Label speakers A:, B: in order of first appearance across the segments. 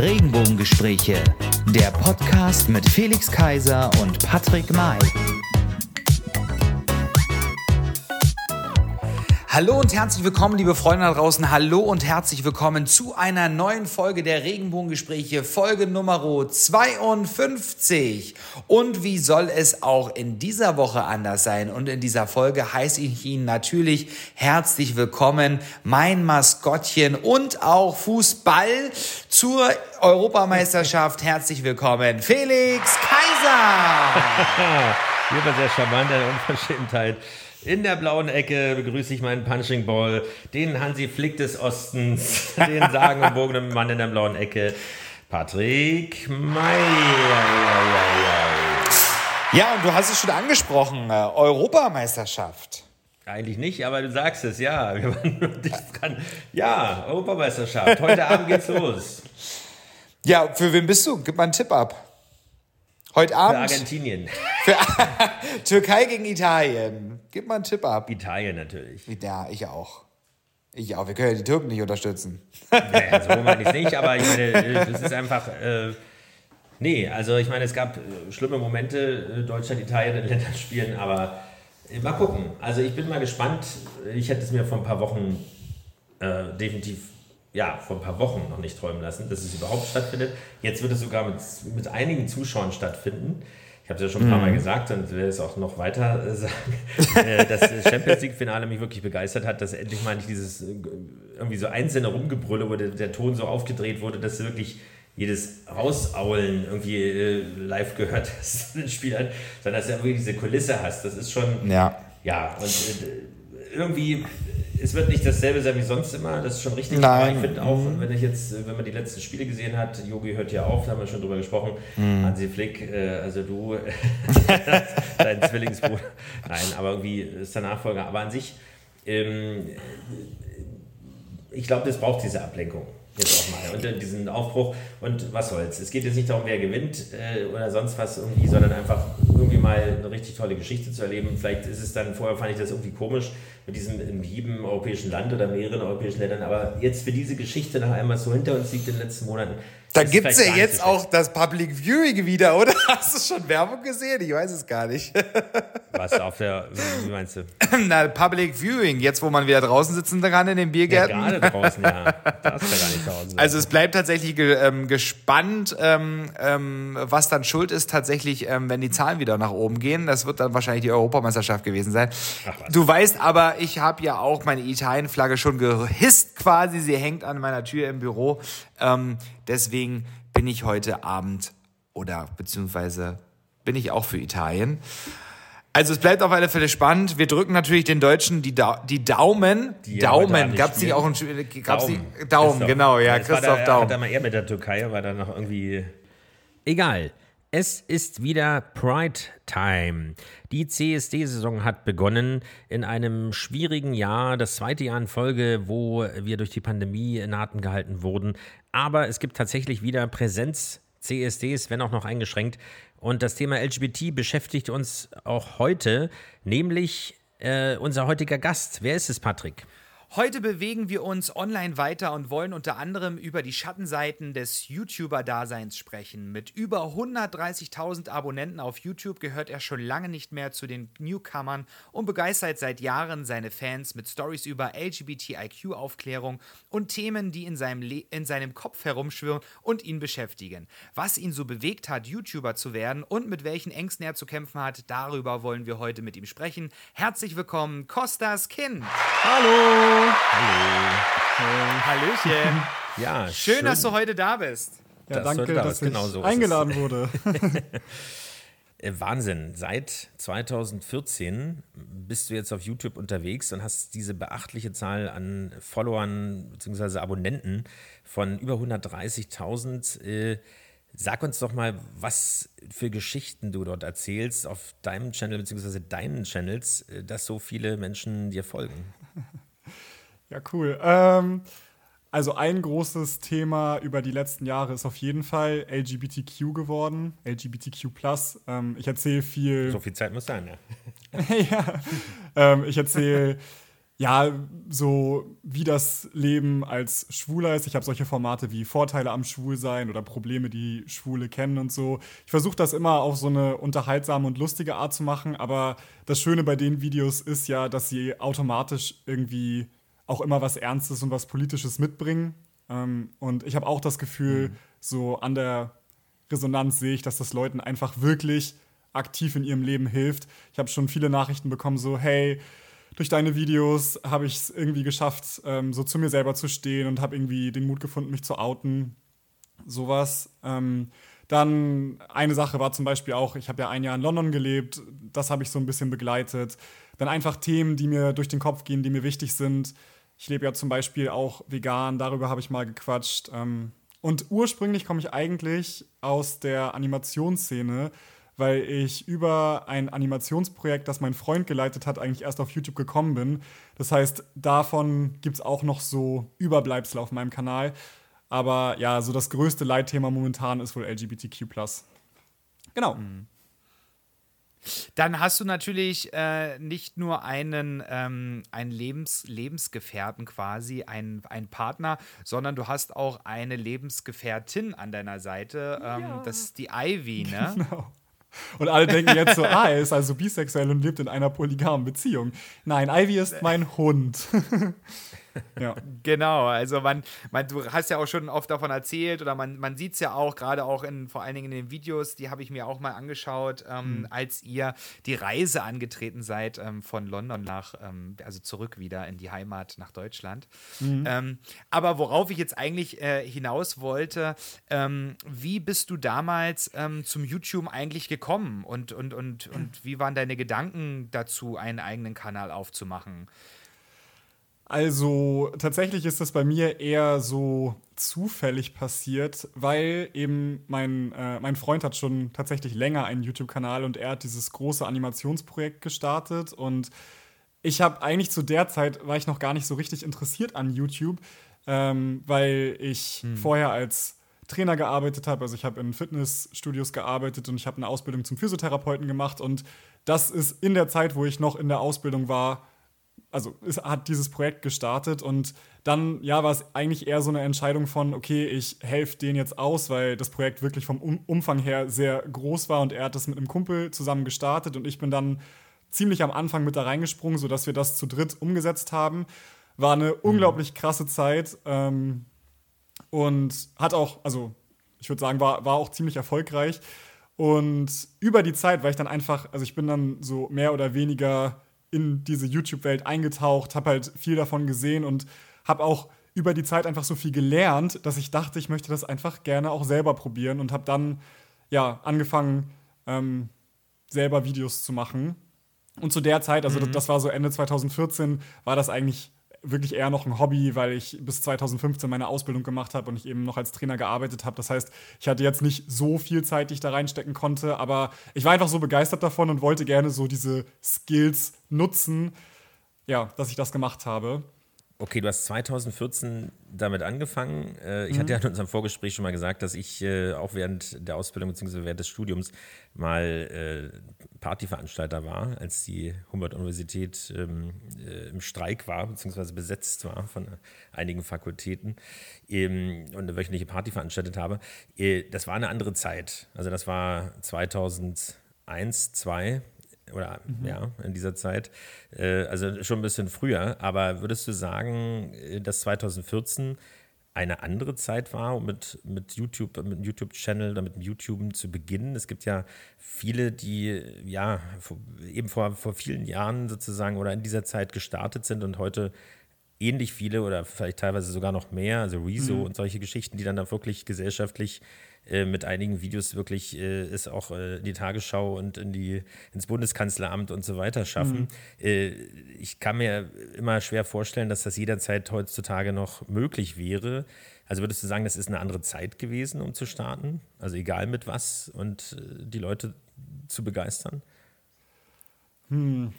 A: Regenbogengespräche, der Podcast mit Felix Kaiser und Patrick May. Hallo und herzlich willkommen, liebe Freunde da draußen. Hallo und herzlich willkommen zu einer neuen Folge der Regenbogengespräche, Folge Nummer 52. Und wie soll es auch in dieser Woche anders sein? Und in dieser Folge heiße ich Ihnen natürlich herzlich willkommen, mein Maskottchen und auch Fußball zur Europameisterschaft. Herzlich willkommen, Felix Kaiser.
B: Hier war sehr charmant, eine Unverschämtheit. In der blauen Ecke begrüße ich meinen Punching Ball, den Hansi Flick des Ostens, den sagenumwogenen Mann in der blauen Ecke, Patrick May.
A: Ja, und du hast es schon angesprochen, äh, Europameisterschaft.
B: Eigentlich nicht, aber du sagst es, ja. Wir waren nur dicht dran. Ja, Europameisterschaft. Heute Abend geht's los.
A: Ja, für wen bist du? Gib mal einen Tipp ab. Heute Abend.
B: Für Argentinien.
A: Für Türkei gegen Italien. Gib mal einen Tipp ab.
B: Italien natürlich.
A: Ja, ich auch. Ich auch. Wir können ja die Türken nicht unterstützen.
B: Naja, so meine ich es nicht, aber ich meine, das ist einfach. Äh, nee, also ich meine, es gab äh, schlimme Momente, äh, Deutschland, Italien in Länderspielen, aber äh, mal gucken. Also ich bin mal gespannt. Ich hätte es mir vor ein paar Wochen äh, definitiv ja, vor ein paar Wochen noch nicht träumen lassen, dass es überhaupt stattfindet. Jetzt wird es sogar mit, mit einigen Zuschauern stattfinden. Ich habe es ja schon ein paar Mal mhm. gesagt und werde es auch noch weiter äh, sagen, äh, dass das Champions League-Finale mich wirklich begeistert hat, dass endlich mal nicht dieses äh, irgendwie so einzelne Rumgebrülle, wo der, der Ton so aufgedreht wurde, dass wirklich jedes Rausaulen irgendwie äh, live gehört hast in den Spielern, sondern dass du irgendwie diese Kulisse hast. Das ist schon.
A: Ja.
B: Ja, und irgendwie es wird nicht dasselbe sein wie sonst immer, das ist schon richtig.
A: Nein.
B: Ich finde auch, mhm. wenn ich jetzt, wenn man die letzten Spiele gesehen hat, Yogi hört ja auf, da haben wir schon drüber gesprochen. Mhm. Hansi Flick, äh, also du, dein Zwillingsbruder. Nein, aber irgendwie ist der Nachfolger. Aber an sich, ähm, ich glaube, das braucht diese Ablenkung jetzt auch mal. Und diesen Aufbruch und was soll's. Es geht jetzt nicht darum, wer gewinnt äh, oder sonst was irgendwie, sondern einfach irgendwie mal eine richtig tolle Geschichte zu erleben. Vielleicht ist es dann, vorher fand ich das irgendwie komisch mit diesem in jedem europäischen Land oder mehreren europäischen Ländern, aber jetzt für diese Geschichte noch einmal so hinter uns liegt in den letzten Monaten,
A: da gibt es ja jetzt auch das Public Viewing wieder, oder? Hast du schon Werbung gesehen? Ich weiß es gar nicht.
B: Was auf der, wie meinst du?
A: Na, Public Viewing, jetzt wo man wieder draußen sitzen kann in den Biergärten.
B: Ja, gerade draußen, ja. Das ist ja gar nicht draußen.
A: Also es bleibt tatsächlich ähm, gespannt, ähm, ähm, was dann schuld ist tatsächlich, ähm, wenn die Zahlen wieder nach oben gehen. Das wird dann wahrscheinlich die Europameisterschaft gewesen sein. Ach, du weißt aber, ich habe ja auch meine Italien-Flagge schon gehisst quasi. Sie hängt an meiner Tür im Büro. Ähm, Deswegen bin ich heute Abend oder beziehungsweise bin ich auch für Italien. Also es bleibt auf alle Fälle spannend. Wir drücken natürlich den Deutschen die, da die Daumen. Die Daumen. Gab es nicht auch ein gab's Daumen, die, Daumen genau, ja, Christoph
B: da,
A: Daumen.
B: Hat er mal eher mit der Türkei, war da noch irgendwie. Egal. Es ist wieder Pride Time. Die CSD-Saison hat begonnen in einem schwierigen Jahr, das zweite Jahr in Folge, wo wir durch die Pandemie in Atem gehalten wurden. Aber es gibt tatsächlich wieder Präsenz-CSDs, wenn auch noch eingeschränkt. Und das Thema LGBT beschäftigt uns auch heute, nämlich äh, unser heutiger Gast. Wer ist es, Patrick?
A: Heute bewegen wir uns online weiter und wollen unter anderem über die Schattenseiten des YouTuber-Daseins sprechen. Mit über 130.000 Abonnenten auf YouTube gehört er schon lange nicht mehr zu den Newcomern und begeistert seit Jahren seine Fans mit Stories über LGBTIQ-Aufklärung und Themen, die in seinem, in seinem Kopf herumschwirren und ihn beschäftigen. Was ihn so bewegt hat, YouTuber zu werden und mit welchen Ängsten er zu kämpfen hat, darüber wollen wir heute mit ihm sprechen. Herzlich willkommen, Kostas Kind.
C: Hallo!
A: Hallo. Hallöchen.
B: Ja,
A: schön, schön, dass du heute da bist.
C: Ja, das danke, da dass ich genau eingeladen wurde.
B: Äh, Wahnsinn. Seit 2014 bist du jetzt auf YouTube unterwegs und hast diese beachtliche Zahl an Followern bzw. Abonnenten von über 130.000. Äh, sag uns doch mal, was für Geschichten du dort erzählst auf deinem Channel bzw. deinen Channels, äh, dass so viele Menschen dir folgen.
C: Ja, cool. Ähm, also ein großes Thema über die letzten Jahre ist auf jeden Fall LGBTQ geworden, LGBTQ+. Ähm, ich erzähle viel.
B: So viel Zeit muss sein,
C: ja. ja. Ähm, ich erzähle ja, so wie das Leben als Schwuler ist. Ich habe solche Formate wie Vorteile am Schwulsein oder Probleme, die Schwule kennen und so. Ich versuche das immer auf so eine unterhaltsame und lustige Art zu machen, aber das Schöne bei den Videos ist ja, dass sie automatisch irgendwie auch immer was Ernstes und was Politisches mitbringen. Ähm, und ich habe auch das Gefühl, mhm. so an der Resonanz sehe ich, dass das Leuten einfach wirklich aktiv in ihrem Leben hilft. Ich habe schon viele Nachrichten bekommen, so, hey, durch deine Videos habe ich es irgendwie geschafft, ähm, so zu mir selber zu stehen und habe irgendwie den Mut gefunden, mich zu outen. Sowas. Ähm, dann eine Sache war zum Beispiel auch, ich habe ja ein Jahr in London gelebt, das habe ich so ein bisschen begleitet. Dann einfach Themen, die mir durch den Kopf gehen, die mir wichtig sind. Ich lebe ja zum Beispiel auch vegan, darüber habe ich mal gequatscht. Ähm, und ursprünglich komme ich eigentlich aus der Animationsszene weil ich über ein Animationsprojekt, das mein Freund geleitet hat, eigentlich erst auf YouTube gekommen bin. Das heißt, davon gibt es auch noch so Überbleibsel auf meinem Kanal. Aber ja, so das größte Leitthema momentan ist wohl LGBTQ. Genau. Mhm.
A: Dann hast du natürlich äh, nicht nur einen, ähm, einen Lebens Lebensgefährten quasi, einen, einen Partner, sondern du hast auch eine Lebensgefährtin an deiner Seite. Ähm, ja. Das ist die Ivy, ne? Genau.
C: Und alle denken jetzt so, ah, er ist also bisexuell und lebt in einer polygamen Beziehung. Nein, Ivy ist mein Hund.
A: ja. Genau, also man, man, du hast ja auch schon oft davon erzählt oder man, man sieht es ja auch, gerade auch in, vor allen Dingen in den Videos, die habe ich mir auch mal angeschaut, ähm, mhm. als ihr die Reise angetreten seid ähm, von London nach, ähm, also zurück wieder in die Heimat nach Deutschland. Mhm. Ähm, aber worauf ich jetzt eigentlich äh, hinaus wollte, ähm, wie bist du damals ähm, zum YouTube eigentlich gekommen und, und, und, und wie waren deine Gedanken dazu, einen eigenen Kanal aufzumachen?
C: Also tatsächlich ist das bei mir eher so zufällig passiert, weil eben mein, äh, mein Freund hat schon tatsächlich länger einen YouTube-Kanal und er hat dieses große Animationsprojekt gestartet und ich habe eigentlich zu der Zeit war ich noch gar nicht so richtig interessiert an YouTube, ähm, weil ich hm. vorher als Trainer gearbeitet habe. Also ich habe in Fitnessstudios gearbeitet und ich habe eine Ausbildung zum Physiotherapeuten gemacht und das ist in der Zeit, wo ich noch in der Ausbildung war, also es hat dieses Projekt gestartet und dann, ja, war es eigentlich eher so eine Entscheidung von, okay, ich helfe denen jetzt aus, weil das Projekt wirklich vom um Umfang her sehr groß war und er hat das mit einem Kumpel zusammen gestartet und ich bin dann ziemlich am Anfang mit da reingesprungen, sodass wir das zu dritt umgesetzt haben. War eine mhm. unglaublich krasse Zeit ähm, und hat auch, also ich würde sagen, war, war auch ziemlich erfolgreich. Und über die Zeit war ich dann einfach, also ich bin dann so mehr oder weniger in diese YouTube-Welt eingetaucht, habe halt viel davon gesehen und habe auch über die Zeit einfach so viel gelernt, dass ich dachte, ich möchte das einfach gerne auch selber probieren und habe dann ja angefangen, ähm, selber Videos zu machen. Und zu der Zeit, also mhm. das, das war so Ende 2014, war das eigentlich wirklich eher noch ein Hobby, weil ich bis 2015 meine Ausbildung gemacht habe und ich eben noch als Trainer gearbeitet habe. Das heißt, ich hatte jetzt nicht so viel Zeit, die ich da reinstecken konnte, aber ich war einfach so begeistert davon und wollte gerne so diese Skills nutzen, ja, dass ich das gemacht habe.
B: Okay, du hast 2014 damit angefangen. Äh, ich mhm. hatte ja in unserem Vorgespräch schon mal gesagt, dass ich äh, auch während der Ausbildung bzw. während des Studiums mal äh, Partyveranstalter war, als die Humboldt-Universität ähm, im Streik war bzw. besetzt war von einigen Fakultäten ähm, und eine wöchentliche Party veranstaltet habe. das war eine andere Zeit. Also das war 2001, 2002 oder mhm. ja, in dieser Zeit, äh, also schon ein bisschen früher. Aber würdest du sagen, äh, dass 2014 eine andere Zeit war, um mit, mit YouTube, mit YouTube-Channel oder mit YouTube zu beginnen? Es gibt ja viele, die ja eben vor, vor vielen Jahren sozusagen oder in dieser Zeit gestartet sind und heute ähnlich viele oder vielleicht teilweise sogar noch mehr, also Rezo mhm. und solche Geschichten, die dann da wirklich gesellschaftlich äh, mit einigen Videos wirklich äh, es auch äh, in die Tagesschau und in die, ins Bundeskanzleramt und so weiter schaffen. Mhm. Äh, ich kann mir immer schwer vorstellen, dass das jederzeit heutzutage noch möglich wäre. Also würdest du sagen, das ist eine andere Zeit gewesen, um zu starten? Also egal mit was und äh, die Leute zu begeistern?
C: Hm.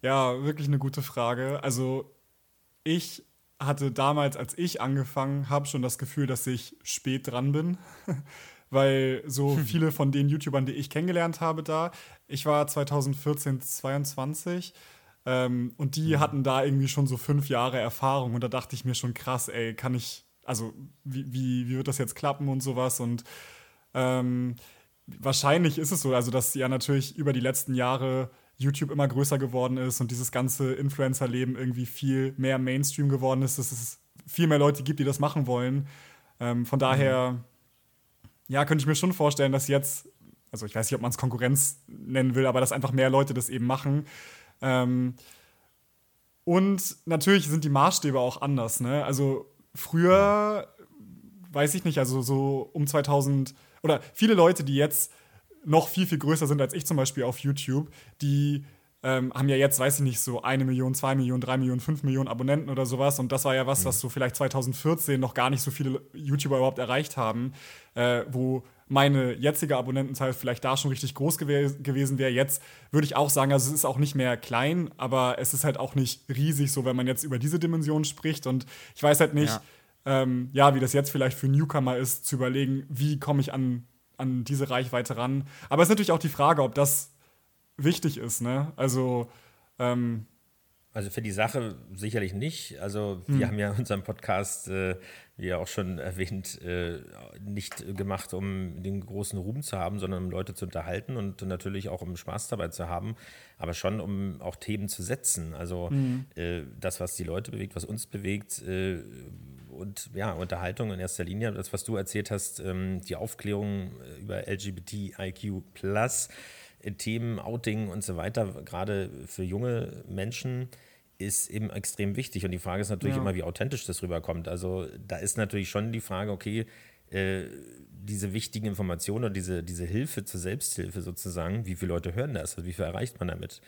C: Ja, wirklich eine gute Frage. Also ich hatte damals, als ich angefangen habe, schon das Gefühl, dass ich spät dran bin. Weil so viele von den YouTubern, die ich kennengelernt habe, da, ich war 2014, 22, Ähm, und die mhm. hatten da irgendwie schon so fünf Jahre Erfahrung. Und da dachte ich mir schon krass, ey, kann ich, also wie, wie, wie wird das jetzt klappen und sowas? Und ähm, wahrscheinlich ist es so, also dass ja natürlich über die letzten Jahre YouTube immer größer geworden ist und dieses ganze Influencer-Leben irgendwie viel mehr Mainstream geworden ist, dass es viel mehr Leute gibt, die das machen wollen. Ähm, von daher, mhm. ja, könnte ich mir schon vorstellen, dass jetzt, also ich weiß nicht, ob man es Konkurrenz nennen will, aber dass einfach mehr Leute das eben machen. Ähm, und natürlich sind die Maßstäbe auch anders. Ne? Also früher, weiß ich nicht, also so um 2000 oder viele Leute, die jetzt noch viel, viel größer sind als ich zum Beispiel auf YouTube, die ähm, haben ja jetzt, weiß ich nicht, so eine Million, zwei Millionen, drei Millionen, fünf Millionen Abonnenten oder sowas. Und das war ja was, mhm. was so vielleicht 2014 noch gar nicht so viele YouTuber überhaupt erreicht haben, äh, wo meine jetzige Abonnentenzahl vielleicht da schon richtig groß gew gewesen wäre. Jetzt würde ich auch sagen, also es ist auch nicht mehr klein, aber es ist halt auch nicht riesig, so wenn man jetzt über diese Dimension spricht. Und ich weiß halt nicht, ja, ähm, ja wie das jetzt vielleicht für Newcomer ist, zu überlegen, wie komme ich an an diese Reichweite ran. Aber es ist natürlich auch die Frage, ob das wichtig ist, ne? Also, ähm,
B: also für die Sache sicherlich nicht. Also wir hm. haben ja unseren Podcast, äh, wie ja auch schon erwähnt, äh, nicht gemacht, um den großen Ruhm zu haben, sondern um Leute zu unterhalten und natürlich auch um Spaß dabei zu haben, aber schon um auch Themen zu setzen. Also hm. äh, das, was die Leute bewegt, was uns bewegt, äh, und ja, Unterhaltung in erster Linie. Das, was du erzählt hast, ähm, die Aufklärung äh, über LGBTIQ äh, Themen, Outing und so weiter, gerade für junge Menschen, ist eben extrem wichtig. Und die Frage ist natürlich ja. immer, wie authentisch das rüberkommt. Also da ist natürlich schon die Frage, okay, äh, diese wichtigen Informationen oder diese, diese Hilfe zur Selbsthilfe sozusagen, wie viele Leute hören das? Also wie viel erreicht man damit?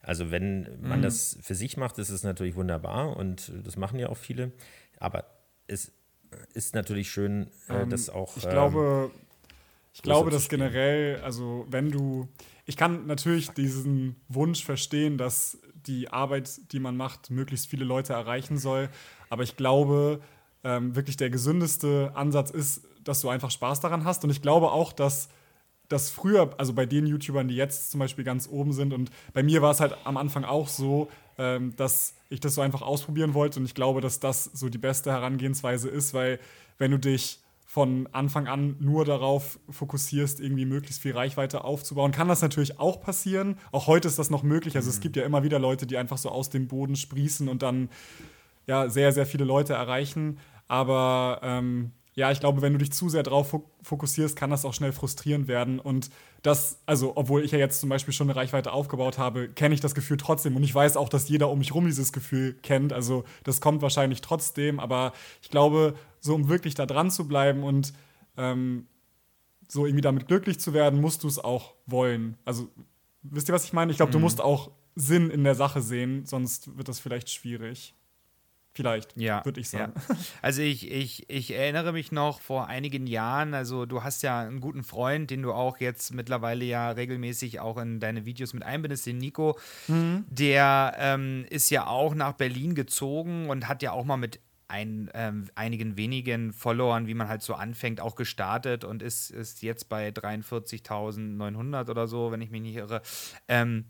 B: Also wenn man mhm. das für sich macht, ist es natürlich wunderbar und das machen ja auch viele. Aber es ist natürlich schön, äh, ähm, dass auch.
C: Ich glaube, ähm, ich glaube, dass generell, also wenn du, ich kann natürlich diesen Wunsch verstehen, dass die Arbeit, die man macht, möglichst viele Leute erreichen soll. Aber ich glaube, ähm, wirklich der gesündeste Ansatz ist, dass du einfach Spaß daran hast. Und ich glaube auch, dass das früher, also bei den YouTubern, die jetzt zum Beispiel ganz oben sind, und bei mir war es halt am Anfang auch so, ähm, dass ich das so einfach ausprobieren wollte. Und ich glaube, dass das so die beste Herangehensweise ist, weil wenn du dich von Anfang an nur darauf fokussierst, irgendwie möglichst viel Reichweite aufzubauen, kann das natürlich auch passieren. Auch heute ist das noch möglich. Also mhm. es gibt ja immer wieder Leute, die einfach so aus dem Boden sprießen und dann ja sehr, sehr viele Leute erreichen. Aber ähm, ja, ich glaube, wenn du dich zu sehr drauf fokussierst, kann das auch schnell frustrierend werden. Und das, also, obwohl ich ja jetzt zum Beispiel schon eine Reichweite aufgebaut habe, kenne ich das Gefühl trotzdem. Und ich weiß auch, dass jeder um mich rum dieses Gefühl kennt. Also, das kommt wahrscheinlich trotzdem. Aber ich glaube, so um wirklich da dran zu bleiben und ähm, so irgendwie damit glücklich zu werden, musst du es auch wollen. Also, wisst ihr, was ich meine? Ich glaube, mhm. du musst auch Sinn in der Sache sehen, sonst wird das vielleicht schwierig. Vielleicht,
A: ja, würde ich sagen. Ja. Also ich, ich, ich erinnere mich noch vor einigen Jahren, also du hast ja einen guten Freund, den du auch jetzt mittlerweile ja regelmäßig auch in deine Videos mit einbindest, den Nico. Mhm. Der ähm, ist ja auch nach Berlin gezogen und hat ja auch mal mit ein, ähm, einigen wenigen Followern, wie man halt so anfängt, auch gestartet und ist, ist jetzt bei 43.900 oder so, wenn ich mich nicht irre. Ähm,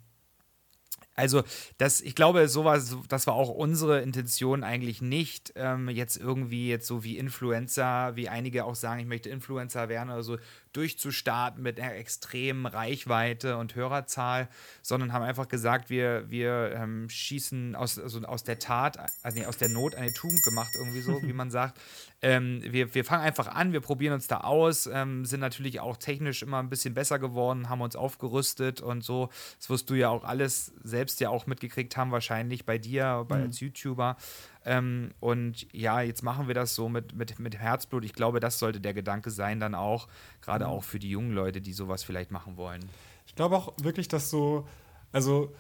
A: also, das, ich glaube, sowas, das war auch unsere Intention eigentlich nicht, ähm, jetzt irgendwie jetzt so wie Influencer, wie einige auch sagen, ich möchte Influencer werden oder so, durchzustarten mit einer extremen Reichweite und Hörerzahl, sondern haben einfach gesagt, wir, wir ähm, schießen aus, also aus der Tat, also nee, aus der Not eine Tugend gemacht, irgendwie so, wie man sagt. Ähm, wir, wir fangen einfach an, wir probieren uns da aus, ähm, sind natürlich auch technisch immer ein bisschen besser geworden, haben uns aufgerüstet und so. Das wirst du ja auch alles selbst ja auch mitgekriegt haben, wahrscheinlich bei dir, bei, mhm. als YouTuber. Ähm, und ja, jetzt machen wir das so mit, mit, mit Herzblut. Ich glaube, das sollte der Gedanke sein, dann auch, gerade mhm. auch für die jungen Leute, die sowas vielleicht machen wollen.
C: Ich glaube auch wirklich, dass so, also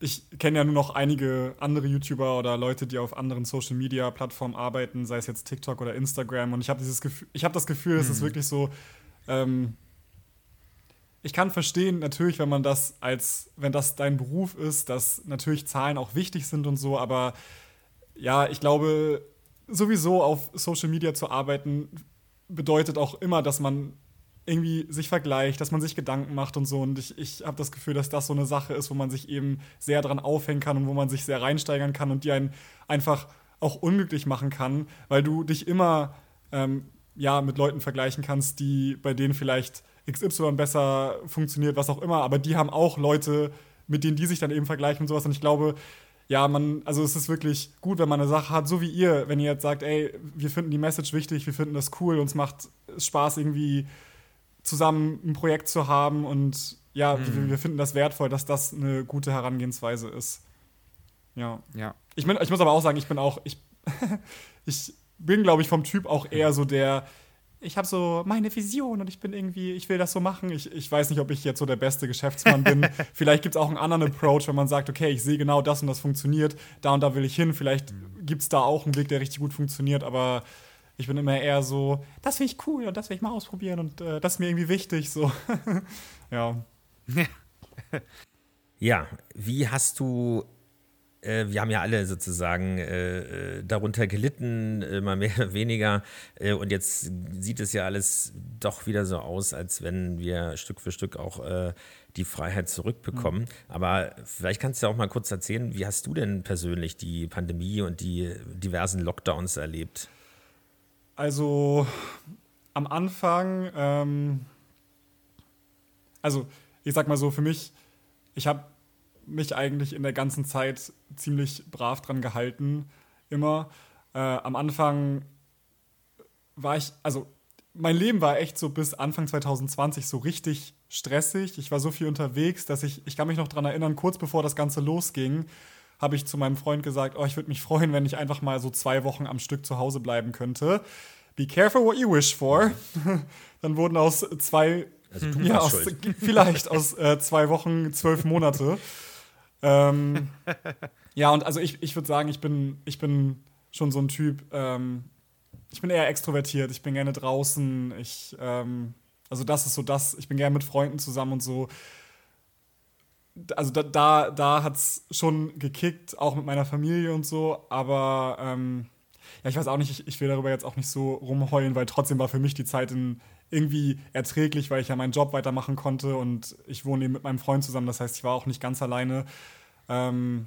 C: ich kenne ja nur noch einige andere YouTuber oder Leute, die auf anderen Social Media Plattformen arbeiten, sei es jetzt TikTok oder Instagram. Und ich habe dieses Gefühl, ich habe das Gefühl, es ist mhm. wirklich so. Ähm, ich kann verstehen, natürlich, wenn man das als, wenn das dein Beruf ist, dass natürlich Zahlen auch wichtig sind und so, aber ja, ich glaube, sowieso auf Social Media zu arbeiten, bedeutet auch immer, dass man irgendwie sich vergleicht, dass man sich Gedanken macht und so. Und ich, ich habe das Gefühl, dass das so eine Sache ist, wo man sich eben sehr dran aufhängen kann und wo man sich sehr reinsteigern kann und die einen einfach auch unglücklich machen kann, weil du dich immer ähm, ja, mit Leuten vergleichen kannst, die bei denen vielleicht XY besser funktioniert, was auch immer, aber die haben auch Leute, mit denen die sich dann eben vergleichen und sowas. Und ich glaube, ja, man, also es ist wirklich gut, wenn man eine Sache hat, so wie ihr, wenn ihr jetzt sagt, ey, wir finden die Message wichtig, wir finden das cool, uns macht Spaß, irgendwie zusammen ein Projekt zu haben und ja, mhm. wir, wir, finden das wertvoll, dass das eine gute Herangehensweise ist. Ja.
A: ja.
C: Ich, bin, ich muss aber auch sagen, ich bin auch, ich, ich bin, glaube ich, vom Typ auch eher so der, ich habe so meine Vision und ich bin irgendwie, ich will das so machen. Ich, ich weiß nicht, ob ich jetzt so der beste Geschäftsmann bin. Vielleicht gibt es auch einen anderen Approach, wenn man sagt, okay, ich sehe genau das und das funktioniert, da und da will ich hin. Vielleicht gibt es da auch einen Weg, der richtig gut funktioniert, aber ich bin immer eher so, das finde ich cool und das will ich mal ausprobieren und äh, das ist mir irgendwie wichtig. So. ja.
B: Ja, wie hast du äh, wir haben ja alle sozusagen äh, äh darunter gelitten, mal mehr oder weniger. Äh, und jetzt sieht es ja alles doch wieder so aus, als wenn wir Stück für Stück auch äh, die Freiheit zurückbekommen. Mhm. Aber vielleicht kannst du ja auch mal kurz erzählen, wie hast du denn persönlich die Pandemie und die diversen Lockdowns erlebt?
C: Also am Anfang, ähm, also ich sag mal so, für mich, ich habe mich eigentlich in der ganzen Zeit ziemlich brav dran gehalten, immer. Äh, am Anfang war ich, also mein Leben war echt so bis Anfang 2020 so richtig stressig. Ich war so viel unterwegs, dass ich, ich kann mich noch daran erinnern, kurz bevor das Ganze losging, habe ich zu meinem Freund gesagt, oh, ich würde mich freuen, wenn ich einfach mal so zwei Wochen am Stück zu Hause bleiben könnte. Be careful what you wish for. Dann wurden aus zwei, also ja, aus, vielleicht aus äh, zwei Wochen zwölf Monate. Ähm, ja, und also ich, ich würde sagen, ich bin, ich bin schon so ein Typ, ähm, ich bin eher extrovertiert, ich bin gerne draußen, ich, ähm, also das ist so das, ich bin gerne mit Freunden zusammen und so. Also da, da, da hat es schon gekickt, auch mit meiner Familie und so, aber ähm, ja, ich weiß auch nicht, ich, ich will darüber jetzt auch nicht so rumheulen, weil trotzdem war für mich die Zeit in, irgendwie erträglich, weil ich ja meinen Job weitermachen konnte und ich wohne eben mit meinem Freund zusammen. Das heißt, ich war auch nicht ganz alleine. Ähm, mhm.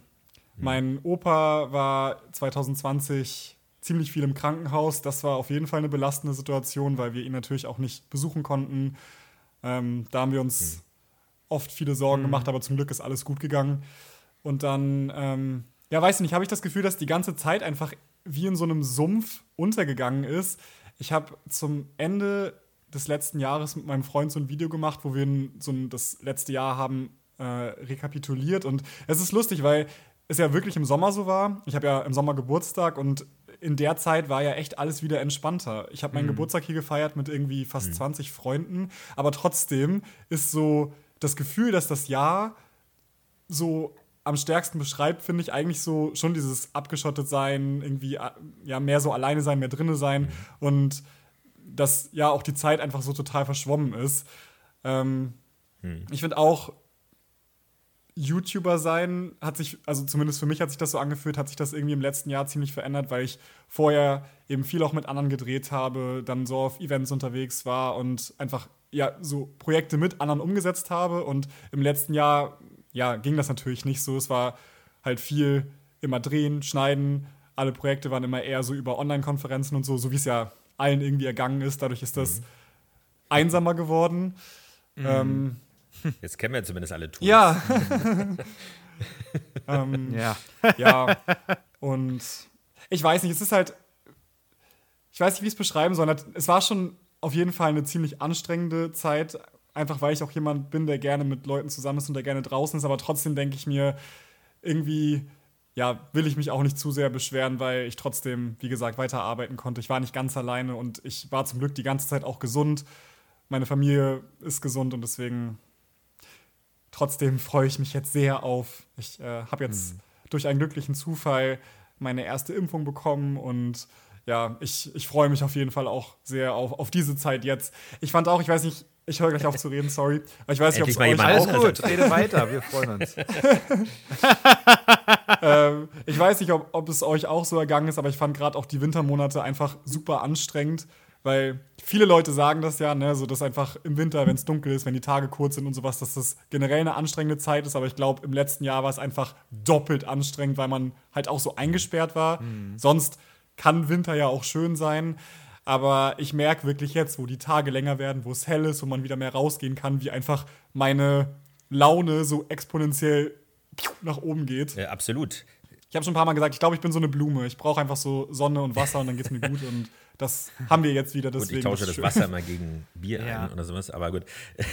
C: Mein Opa war 2020 ziemlich viel im Krankenhaus. Das war auf jeden Fall eine belastende Situation, weil wir ihn natürlich auch nicht besuchen konnten. Ähm, da haben wir uns mhm. Oft viele Sorgen mhm. gemacht, aber zum Glück ist alles gut gegangen. Und dann, ähm, ja, weiß nicht, habe ich das Gefühl, dass die ganze Zeit einfach wie in so einem Sumpf untergegangen ist. Ich habe zum Ende des letzten Jahres mit meinem Freund so ein Video gemacht, wo wir so ein, das letzte Jahr haben äh, rekapituliert. Und es ist lustig, weil es ja wirklich im Sommer so war. Ich habe ja im Sommer Geburtstag und in der Zeit war ja echt alles wieder entspannter. Ich habe meinen mhm. Geburtstag hier gefeiert mit irgendwie fast mhm. 20 Freunden, aber trotzdem ist so das Gefühl, dass das Jahr so am stärksten beschreibt, finde ich eigentlich so schon dieses abgeschottet sein, irgendwie äh, ja mehr so alleine sein, mehr drinne sein mhm. und dass ja auch die Zeit einfach so total verschwommen ist. Ähm, hm. Ich finde auch YouTuber sein hat sich, also zumindest für mich hat sich das so angefühlt, hat sich das irgendwie im letzten Jahr ziemlich verändert, weil ich vorher eben viel auch mit anderen gedreht habe, dann so auf Events unterwegs war und einfach ja so Projekte mit anderen umgesetzt habe. Und im letzten Jahr, ja, ging das natürlich nicht so. Es war halt viel immer drehen, schneiden. Alle Projekte waren immer eher so über Online-Konferenzen und so, so wie es ja allen irgendwie ergangen ist. Dadurch ist das mhm. einsamer geworden. Mhm. Ähm,
B: Jetzt kennen wir zumindest alle
C: Tools. Ja. ähm, ja. Ja. Und ich weiß nicht, es ist halt. Ich weiß nicht, wie ich es beschreiben soll. Es war schon auf jeden Fall eine ziemlich anstrengende Zeit. Einfach weil ich auch jemand bin, der gerne mit Leuten zusammen ist und der gerne draußen ist. Aber trotzdem denke ich mir, irgendwie ja, will ich mich auch nicht zu sehr beschweren, weil ich trotzdem, wie gesagt, weiterarbeiten konnte. Ich war nicht ganz alleine und ich war zum Glück die ganze Zeit auch gesund. Meine Familie ist gesund und deswegen trotzdem freue ich mich jetzt sehr auf. Ich äh, habe jetzt mhm. durch einen glücklichen Zufall meine erste Impfung bekommen und ja, ich, ich freue mich auf jeden Fall auch sehr auf, auf diese Zeit jetzt. Ich fand auch, ich weiß nicht, ich höre gleich auf zu reden, sorry. Aber ich weiß nicht, ob es euch
A: Alles auch gut, rede weiter, wir freuen uns.
C: ähm, ich weiß nicht, ob, ob es euch auch so ergangen ist, aber ich fand gerade auch die Wintermonate einfach super anstrengend, weil viele Leute sagen das ja, ne, so dass einfach im Winter, wenn es dunkel ist, wenn die Tage kurz sind und sowas, dass das generell eine anstrengende Zeit ist. Aber ich glaube, im letzten Jahr war es einfach doppelt anstrengend, weil man halt auch so eingesperrt war. Mhm. Sonst kann Winter ja auch schön sein. Aber ich merke wirklich jetzt, wo die Tage länger werden, wo es hell ist, wo man wieder mehr rausgehen kann, wie einfach meine Laune so exponentiell nach oben geht.
B: Ja, absolut.
C: Ich habe schon ein paar Mal gesagt, ich glaube, ich bin so eine Blume. Ich brauche einfach so Sonne und Wasser und dann geht es mir gut. Und das haben wir jetzt wieder.
B: Deswegen gut, ich tausche das Wasser mal gegen Bier ja. ein oder sowas, aber gut.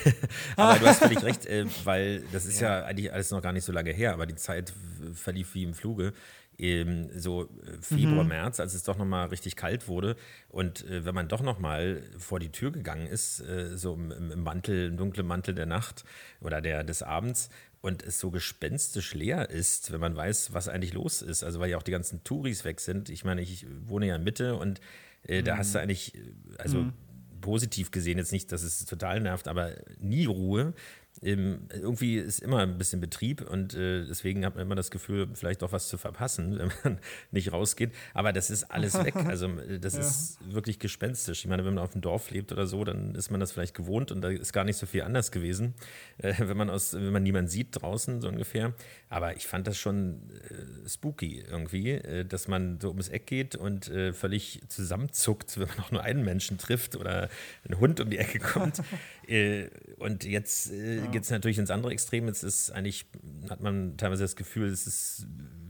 B: aber du hast völlig recht, äh, weil das ist ja. ja. eigentlich alles noch gar nicht so lange her, aber die Zeit verlief wie im Fluge. Ähm, so äh, Februar, mhm. März, als es doch nochmal richtig kalt wurde. Und äh, wenn man doch nochmal vor die Tür gegangen ist, äh, so im, im, Mantel, im dunklen Mantel der Nacht oder der, des Abends, und es so gespenstisch leer ist, wenn man weiß, was eigentlich los ist. Also weil ja auch die ganzen Touris weg sind. Ich meine, ich wohne ja in Mitte und äh, da hast du mhm. eigentlich, äh, also mhm. positiv gesehen jetzt nicht, dass es total nervt, aber nie Ruhe irgendwie ist immer ein bisschen Betrieb und äh, deswegen hat man immer das Gefühl, vielleicht auch was zu verpassen, wenn man nicht rausgeht. Aber das ist alles weg. Also äh, das ja. ist wirklich gespenstisch. Ich meine, wenn man auf dem Dorf lebt oder so, dann ist man das vielleicht gewohnt und da ist gar nicht so viel anders gewesen, äh, wenn man aus, wenn man niemanden sieht draußen so ungefähr. Aber ich fand das schon äh, spooky irgendwie, äh, dass man so ums Eck geht und äh, völlig zusammenzuckt, wenn man auch nur einen Menschen trifft oder ein Hund um die Ecke kommt. Und jetzt ja geht es natürlich ins andere Extrem. Jetzt ist eigentlich, hat man teilweise das Gefühl, es ist,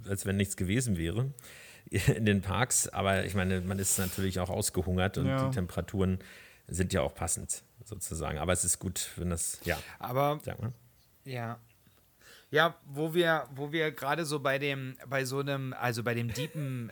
B: als wenn nichts gewesen wäre in den Parks. Aber ich meine, man ist natürlich auch ausgehungert und ja. die Temperaturen sind ja auch passend sozusagen. Aber es ist gut, wenn das, ja.
A: Aber, ja. Ja, wo wir, wo wir gerade so bei dem, bei so einem, also bei dem deepen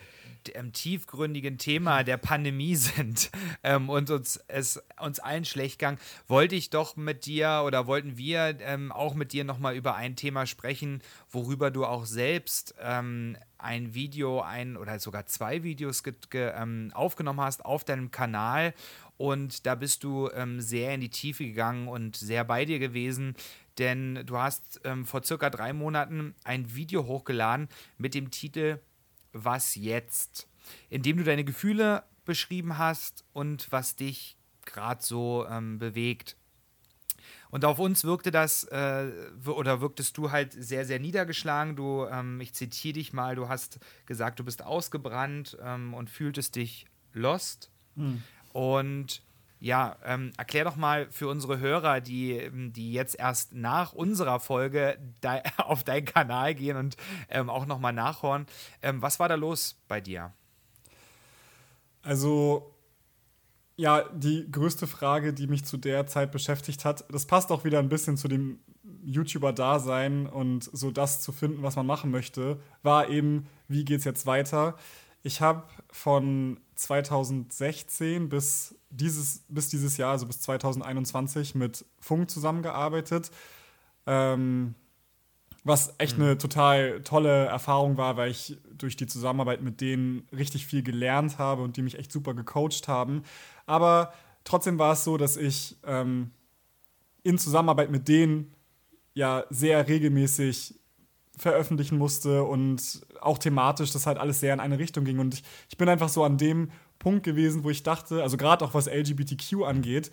A: ähm, tiefgründigen Thema der Pandemie sind ähm, und uns, es uns allen schlecht ging, wollte ich doch mit dir oder wollten wir ähm, auch mit dir nochmal über ein Thema sprechen, worüber du auch selbst ähm, ein Video, ein oder sogar zwei Videos ähm, aufgenommen hast auf deinem Kanal. Und da bist du ähm, sehr in die Tiefe gegangen und sehr bei dir gewesen, denn du hast vor circa drei Monaten ein Video hochgeladen mit dem Titel was jetzt, indem du deine Gefühle beschrieben hast und was dich gerade so ähm, bewegt. Und auf uns wirkte das, äh, oder wirktest du halt sehr, sehr niedergeschlagen. Du, ähm, ich zitiere dich mal, du hast gesagt, du bist ausgebrannt ähm, und fühltest dich lost. Mhm. Und ja, ähm, erklär doch mal für unsere Hörer, die, ähm, die jetzt erst nach unserer Folge de auf deinen Kanal gehen und ähm, auch nochmal nachhören, ähm, was war da los bei dir?
C: Also, ja, die größte Frage, die mich zu der Zeit beschäftigt hat, das passt auch wieder ein bisschen zu dem YouTuber-Dasein und so das zu finden, was man machen möchte, war eben, wie geht es jetzt weiter? Ich habe von 2016 bis dieses, bis dieses Jahr, also bis 2021, mit Funk zusammengearbeitet. Ähm, was echt mhm. eine total tolle Erfahrung war, weil ich durch die Zusammenarbeit mit denen richtig viel gelernt habe und die mich echt super gecoacht haben. Aber trotzdem war es so, dass ich ähm, in Zusammenarbeit mit denen ja sehr regelmäßig veröffentlichen musste und auch thematisch das halt alles sehr in eine Richtung ging. Und ich, ich bin einfach so an dem Punkt gewesen, wo ich dachte, also gerade auch was LGBTQ angeht,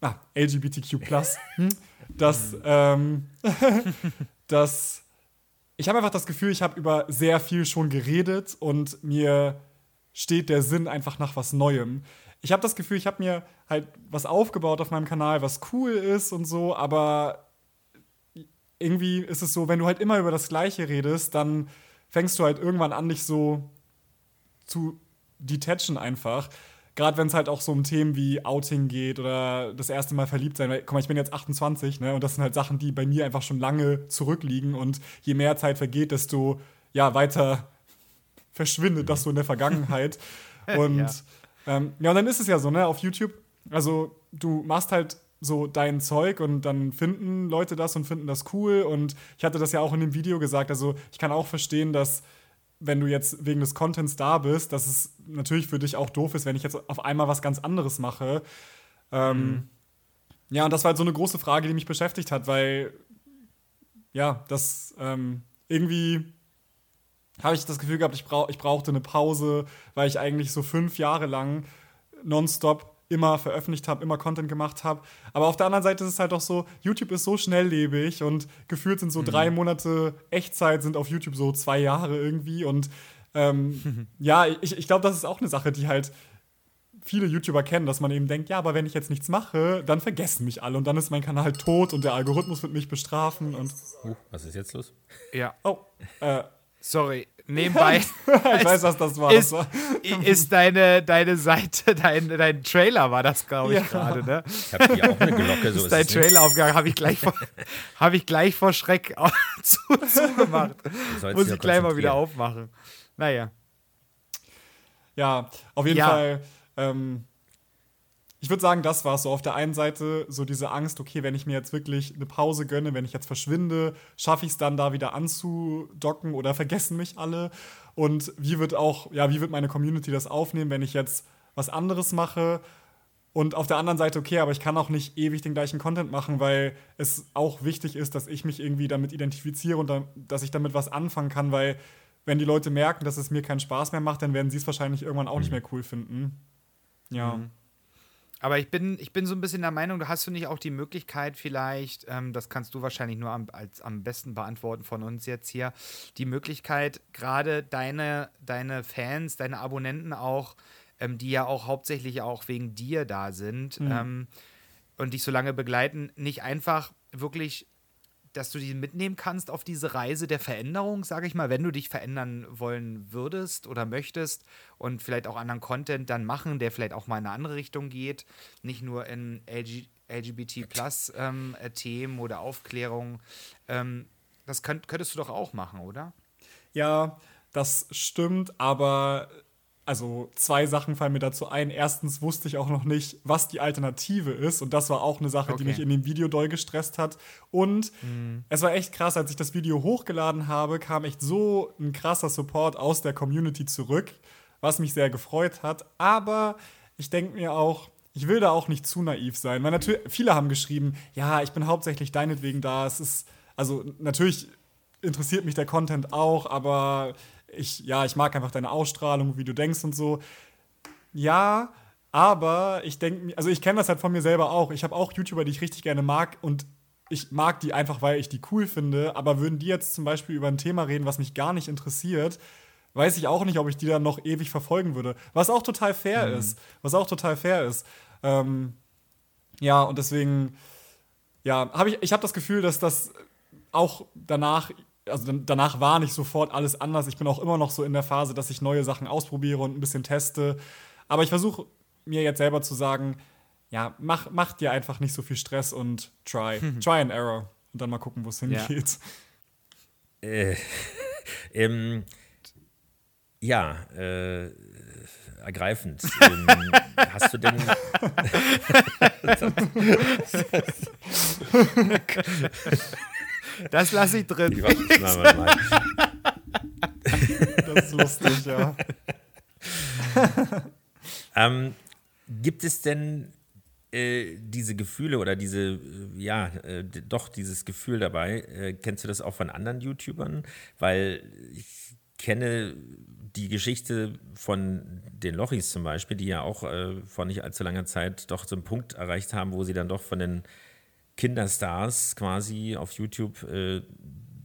C: ah, LGBTQ hm, dass, ähm, dass ich habe einfach das Gefühl, ich habe über sehr viel schon geredet und mir steht der Sinn einfach nach was Neuem. Ich habe das Gefühl, ich habe mir halt was aufgebaut auf meinem Kanal, was cool ist und so, aber irgendwie ist es so, wenn du halt immer über das Gleiche redest, dann fängst du halt irgendwann an, dich so zu detachen einfach. Gerade wenn es halt auch so um Themen wie Outing geht oder das erste Mal verliebt sein. Weil, guck mal, ich bin jetzt 28, ne? Und das sind halt Sachen, die bei mir einfach schon lange zurückliegen. Und je mehr Zeit vergeht, desto ja, weiter verschwindet das so in der Vergangenheit. und ja. Ähm, ja, und dann ist es ja so, ne, auf YouTube, also du machst halt so dein Zeug und dann finden Leute das und finden das cool. Und ich hatte das ja auch in dem Video gesagt. Also ich kann auch verstehen, dass wenn du jetzt wegen des Contents da bist, dass es natürlich für dich auch doof ist, wenn ich jetzt auf einmal was ganz anderes mache. Ähm, mhm. Ja, und das war halt so eine große Frage, die mich beschäftigt hat, weil ja, das ähm, irgendwie habe ich das Gefühl gehabt, ich, brauch, ich brauchte eine Pause, weil ich eigentlich so fünf Jahre lang nonstop immer veröffentlicht habe, immer Content gemacht habe. Aber auf der anderen Seite ist es halt auch so, YouTube ist so schnelllebig und gefühlt sind so mhm. drei Monate Echtzeit, sind auf YouTube so zwei Jahre irgendwie. Und ähm, ja, ich, ich glaube, das ist auch eine Sache, die halt viele YouTuber kennen, dass man eben denkt, ja, aber wenn ich jetzt nichts mache, dann vergessen mich alle und dann ist mein Kanal tot und der Algorithmus wird mich bestrafen und.
B: Uh, was ist jetzt los?
A: Ja.
C: Oh, äh,
A: Sorry, nebenbei.
C: ich weiß, was das war.
A: Ist, ist deine, deine Seite, dein, dein Trailer war das, glaube ich, ja. gerade, ne?
B: Ich habe hier auch eine Glocke, so
A: ist Dein Trailer aufgegangen habe ich, gleich vor, hab ich gleich vor Schreck zu, zugemacht. Muss ich gleich mal wieder aufmachen. Naja.
C: Ja, auf jeden ja. Fall. Ähm, ich würde sagen, das war es so. Auf der einen Seite so diese Angst, okay, wenn ich mir jetzt wirklich eine Pause gönne, wenn ich jetzt verschwinde, schaffe ich es dann da wieder anzudocken oder vergessen mich alle? Und wie wird auch, ja, wie wird meine Community das aufnehmen, wenn ich jetzt was anderes mache? Und auf der anderen Seite, okay, aber ich kann auch nicht ewig den gleichen Content machen, weil es auch wichtig ist, dass ich mich irgendwie damit identifiziere und dann, dass ich damit was anfangen kann, weil wenn die Leute merken, dass es mir keinen Spaß mehr macht, dann werden sie es wahrscheinlich irgendwann auch mhm. nicht mehr cool finden. Ja. Mhm.
A: Aber ich bin, ich bin so ein bisschen der Meinung, du hast du nicht auch die Möglichkeit, vielleicht, ähm, das kannst du wahrscheinlich nur am, als, am besten beantworten von uns jetzt hier, die Möglichkeit, gerade deine, deine Fans, deine Abonnenten auch, ähm, die ja auch hauptsächlich auch wegen dir da sind mhm. ähm, und dich so lange begleiten, nicht einfach wirklich dass du die mitnehmen kannst auf diese Reise der Veränderung, sage ich mal, wenn du dich verändern wollen würdest oder möchtest und vielleicht auch anderen Content dann machen, der vielleicht auch mal in eine andere Richtung geht, nicht nur in LG, LGBT-Plus-Themen ähm, oder Aufklärung. Ähm, das könnt, könntest du doch auch machen, oder?
C: Ja, das stimmt, aber also zwei Sachen fallen mir dazu ein. Erstens wusste ich auch noch nicht, was die Alternative ist. Und das war auch eine Sache, okay. die mich in dem Video doll gestresst hat. Und mhm. es war echt krass, als ich das Video hochgeladen habe, kam echt so ein krasser Support aus der Community zurück, was mich sehr gefreut hat. Aber ich denke mir auch, ich will da auch nicht zu naiv sein. Weil natürlich, viele haben geschrieben, ja, ich bin hauptsächlich deinetwegen da. Es ist, also natürlich interessiert mich der Content auch, aber ich, ja, ich mag einfach deine Ausstrahlung, wie du denkst und so. Ja, aber ich denke, also ich kenne das halt von mir selber auch. Ich habe auch YouTuber, die ich richtig gerne mag und ich mag die einfach, weil ich die cool finde. Aber würden die jetzt zum Beispiel über ein Thema reden, was mich gar nicht interessiert, weiß ich auch nicht, ob ich die dann noch ewig verfolgen würde. Was auch total fair mhm. ist. Was auch total fair ist. Ähm, ja, und deswegen, ja, habe ich, ich habe das Gefühl, dass das auch danach also danach war nicht sofort alles anders. Ich bin auch immer noch so in der Phase, dass ich neue Sachen ausprobiere und ein bisschen teste. Aber ich versuche mir jetzt selber zu sagen, ja, mach, mach dir einfach nicht so viel Stress und try. try and error. Und dann mal gucken, wo es hingeht.
B: Ja, äh, ähm, ja äh, ergreifend. ähm, hast du denn.
A: Das lasse ich drin. Ich
C: das ist lustig, ja.
B: ähm, gibt es denn äh, diese Gefühle oder diese, äh, ja, äh, doch dieses Gefühl dabei, äh, kennst du das auch von anderen YouTubern? Weil ich kenne die Geschichte von den Lochis zum Beispiel, die ja auch äh, vor nicht allzu langer Zeit doch so einen Punkt erreicht haben, wo sie dann doch von den Kinderstars quasi auf YouTube äh,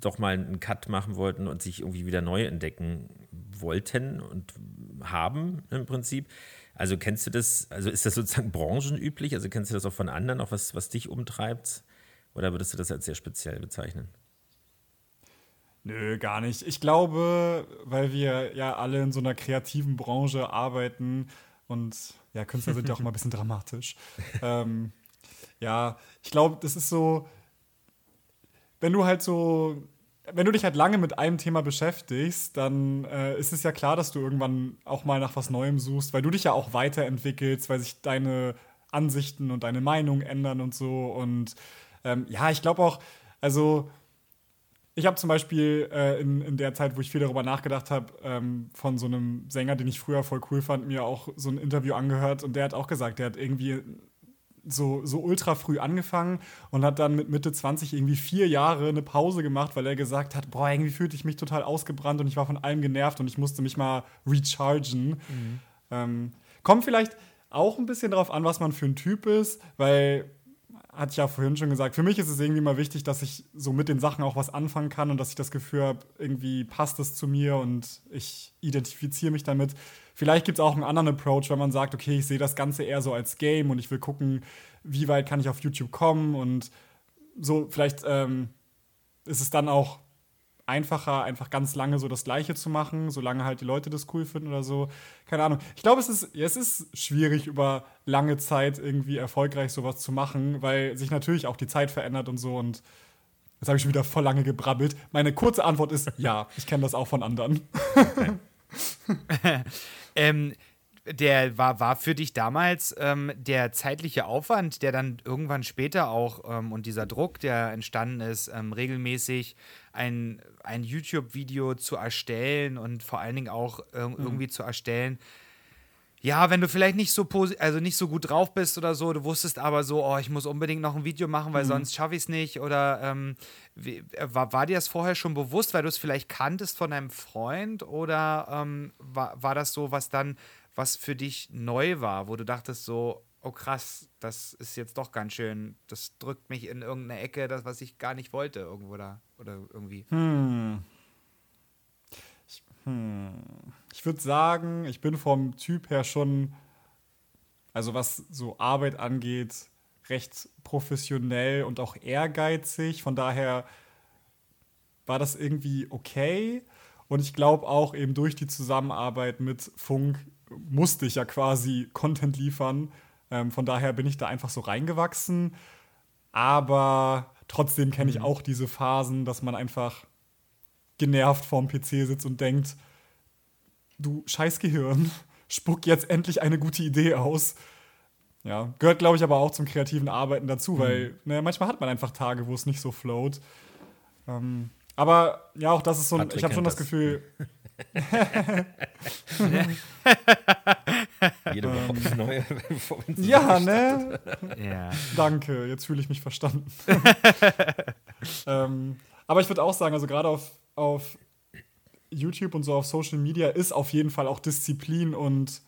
B: doch mal einen Cut machen wollten und sich irgendwie wieder neu entdecken wollten und haben im Prinzip. Also kennst du das, also ist das sozusagen branchenüblich? Also kennst du das auch von anderen, auch was, was dich umtreibt? Oder würdest du das als sehr speziell bezeichnen?
C: Nö, gar nicht. Ich glaube, weil wir ja alle in so einer kreativen Branche arbeiten und ja, Künstler sind ja auch immer ein bisschen dramatisch. ähm, ja, ich glaube, das ist so, wenn du halt so, wenn du dich halt lange mit einem Thema beschäftigst, dann äh, ist es ja klar, dass du irgendwann auch mal nach was Neuem suchst, weil du dich ja auch weiterentwickelst, weil sich deine Ansichten und deine Meinung ändern und so. Und ähm, ja, ich glaube auch, also ich habe zum Beispiel äh, in, in der Zeit, wo ich viel darüber nachgedacht habe, ähm, von so einem Sänger, den ich früher voll cool fand, mir auch so ein Interview angehört und der hat auch gesagt, der hat irgendwie so, so ultra früh angefangen und hat dann mit Mitte 20 irgendwie vier Jahre eine Pause gemacht, weil er gesagt hat, boah, irgendwie fühlte ich mich total ausgebrannt und ich war von allem genervt und ich musste mich mal rechargen. Mhm. Ähm, kommt vielleicht auch ein bisschen darauf an, was man für ein Typ ist, weil hatte ich ja vorhin schon gesagt, für mich ist es irgendwie mal wichtig, dass ich so mit den Sachen auch was anfangen kann und dass ich das Gefühl habe, irgendwie passt es zu mir und ich identifiziere mich damit. Vielleicht gibt es auch einen anderen Approach, wenn man sagt, okay, ich sehe das Ganze eher so als Game und ich will gucken, wie weit kann ich auf YouTube kommen und so, vielleicht ähm, ist es dann auch einfacher, einfach ganz lange so das Gleiche zu machen, solange halt die Leute das cool finden oder so. Keine Ahnung. Ich glaube, es ist, ja, es ist schwierig, über lange Zeit irgendwie erfolgreich sowas zu machen, weil sich natürlich auch die Zeit verändert und so. Und jetzt habe ich schon wieder voll lange gebrabbelt. Meine kurze Antwort ist ja, ich kenne das auch von anderen.
A: ähm, der war, war für dich damals ähm, der zeitliche Aufwand, der dann irgendwann später auch ähm, und dieser Druck, der entstanden ist, ähm, regelmäßig ein, ein YouTube-Video zu erstellen und vor allen Dingen auch äh, irgendwie mhm. zu erstellen. Ja, wenn du vielleicht nicht so also nicht so gut drauf bist oder so, du wusstest aber so, oh, ich muss unbedingt noch ein Video machen, weil mhm. sonst schaffe ich es nicht. Oder ähm, wie, äh, war, war dir das vorher schon bewusst, weil du es vielleicht kanntest von deinem Freund? Oder ähm, war, war das so, was dann was für dich neu war, wo du dachtest so, oh krass, das ist jetzt doch ganz schön, das drückt mich in irgendeine Ecke, das, was ich gar nicht wollte, irgendwo da oder irgendwie.
C: Hm. Ich, hm. ich würde sagen, ich bin vom Typ her schon, also was so Arbeit angeht, recht professionell und auch ehrgeizig. Von daher war das irgendwie okay. Und ich glaube auch eben durch die Zusammenarbeit mit Funk musste ich ja quasi Content liefern. Ähm, von daher bin ich da einfach so reingewachsen. Aber trotzdem kenne ich mhm. auch diese Phasen, dass man einfach genervt vorm PC sitzt und denkt, du scheiß Gehirn, spuck jetzt endlich eine gute Idee aus. Ja, gehört, glaube ich, aber auch zum kreativen Arbeiten dazu, mhm. weil ne, manchmal hat man einfach Tage, wo es nicht so float. Ähm, aber ja, auch das ist so ein, Patrick ich habe schon das, das Gefühl,
B: Jede Woche ähm, neue.
C: ja, ne? Ja. Danke, jetzt fühle ich mich verstanden. ähm, aber ich würde auch sagen, also gerade auf, auf YouTube und so auf Social Media ist auf jeden Fall auch Disziplin und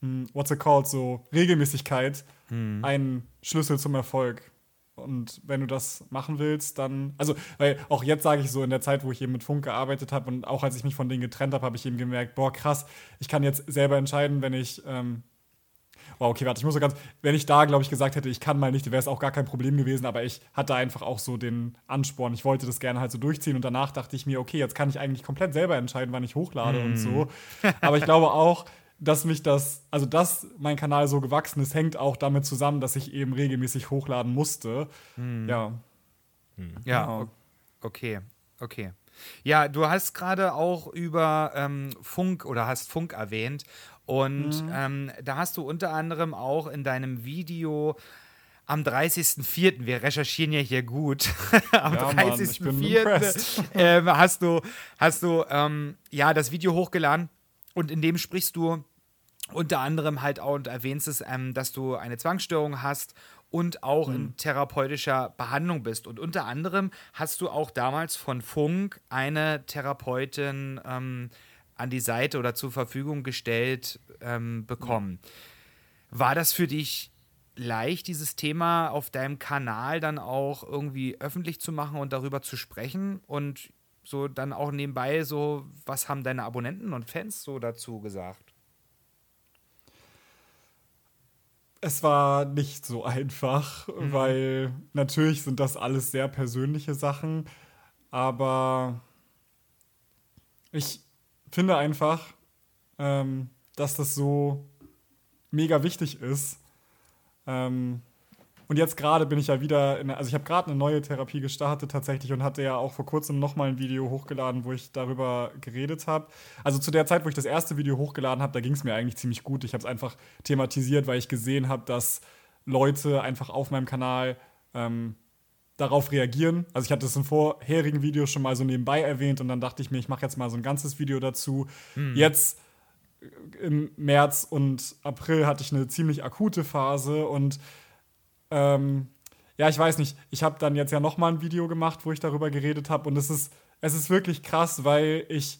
C: hm, what's it called, so Regelmäßigkeit hm. ein Schlüssel zum Erfolg. Und wenn du das machen willst, dann, also, weil auch jetzt sage ich so, in der Zeit, wo ich eben mit Funk gearbeitet habe und auch als ich mich von denen getrennt habe, habe ich eben gemerkt, boah, krass, ich kann jetzt selber entscheiden, wenn ich, ähm, wow, okay, warte, ich muss so ganz, wenn ich da, glaube ich, gesagt hätte, ich kann mal nicht, wäre es auch gar kein Problem gewesen, aber ich hatte einfach auch so den Ansporn, ich wollte das gerne halt so durchziehen und danach dachte ich mir, okay, jetzt kann ich eigentlich komplett selber entscheiden, wann ich hochlade mm. und so. Mhm. Aber ich glaube auch, dass mich das, also dass mein Kanal so gewachsen ist, hängt auch damit zusammen, dass ich eben regelmäßig hochladen musste. Hm. Ja.
A: Hm. Ja, genau. okay, okay. Ja, du hast gerade auch über ähm, Funk oder hast Funk erwähnt und mhm. ähm, da hast du unter anderem auch in deinem Video am 30.04., wir recherchieren ja hier gut, am ja, 30.04. äh, hast du, hast du ähm, ja, das Video hochgeladen und in dem sprichst du unter anderem halt auch und erwähnst es, ähm, dass du eine Zwangsstörung hast und auch mhm. in therapeutischer Behandlung bist. Und unter anderem hast du auch damals von Funk eine Therapeutin ähm, an die Seite oder zur Verfügung gestellt ähm, bekommen. War das für dich leicht, dieses Thema auf deinem Kanal dann auch irgendwie öffentlich zu machen und darüber zu sprechen? Und so dann auch nebenbei so, was haben deine Abonnenten und Fans so dazu gesagt?
C: Es war nicht so einfach, mhm. weil natürlich sind das alles sehr persönliche Sachen, aber ich finde einfach, ähm, dass das so mega wichtig ist, ähm, und jetzt gerade bin ich ja wieder, in, also ich habe gerade eine neue Therapie gestartet tatsächlich und hatte ja auch vor kurzem nochmal ein Video hochgeladen, wo ich darüber geredet habe. Also zu der Zeit, wo ich das erste Video hochgeladen habe, da ging es mir eigentlich ziemlich gut. Ich habe es einfach thematisiert, weil ich gesehen habe, dass Leute einfach auf meinem Kanal ähm, darauf reagieren. Also ich hatte es in vorherigen Videos schon mal so nebenbei erwähnt und dann dachte ich mir, ich mache jetzt mal so ein ganzes Video dazu. Hm. Jetzt äh, im März und April hatte ich eine ziemlich akute Phase und ähm, ja, ich weiß nicht. Ich habe dann jetzt ja noch mal ein Video gemacht, wo ich darüber geredet habe und es ist es ist wirklich krass, weil ich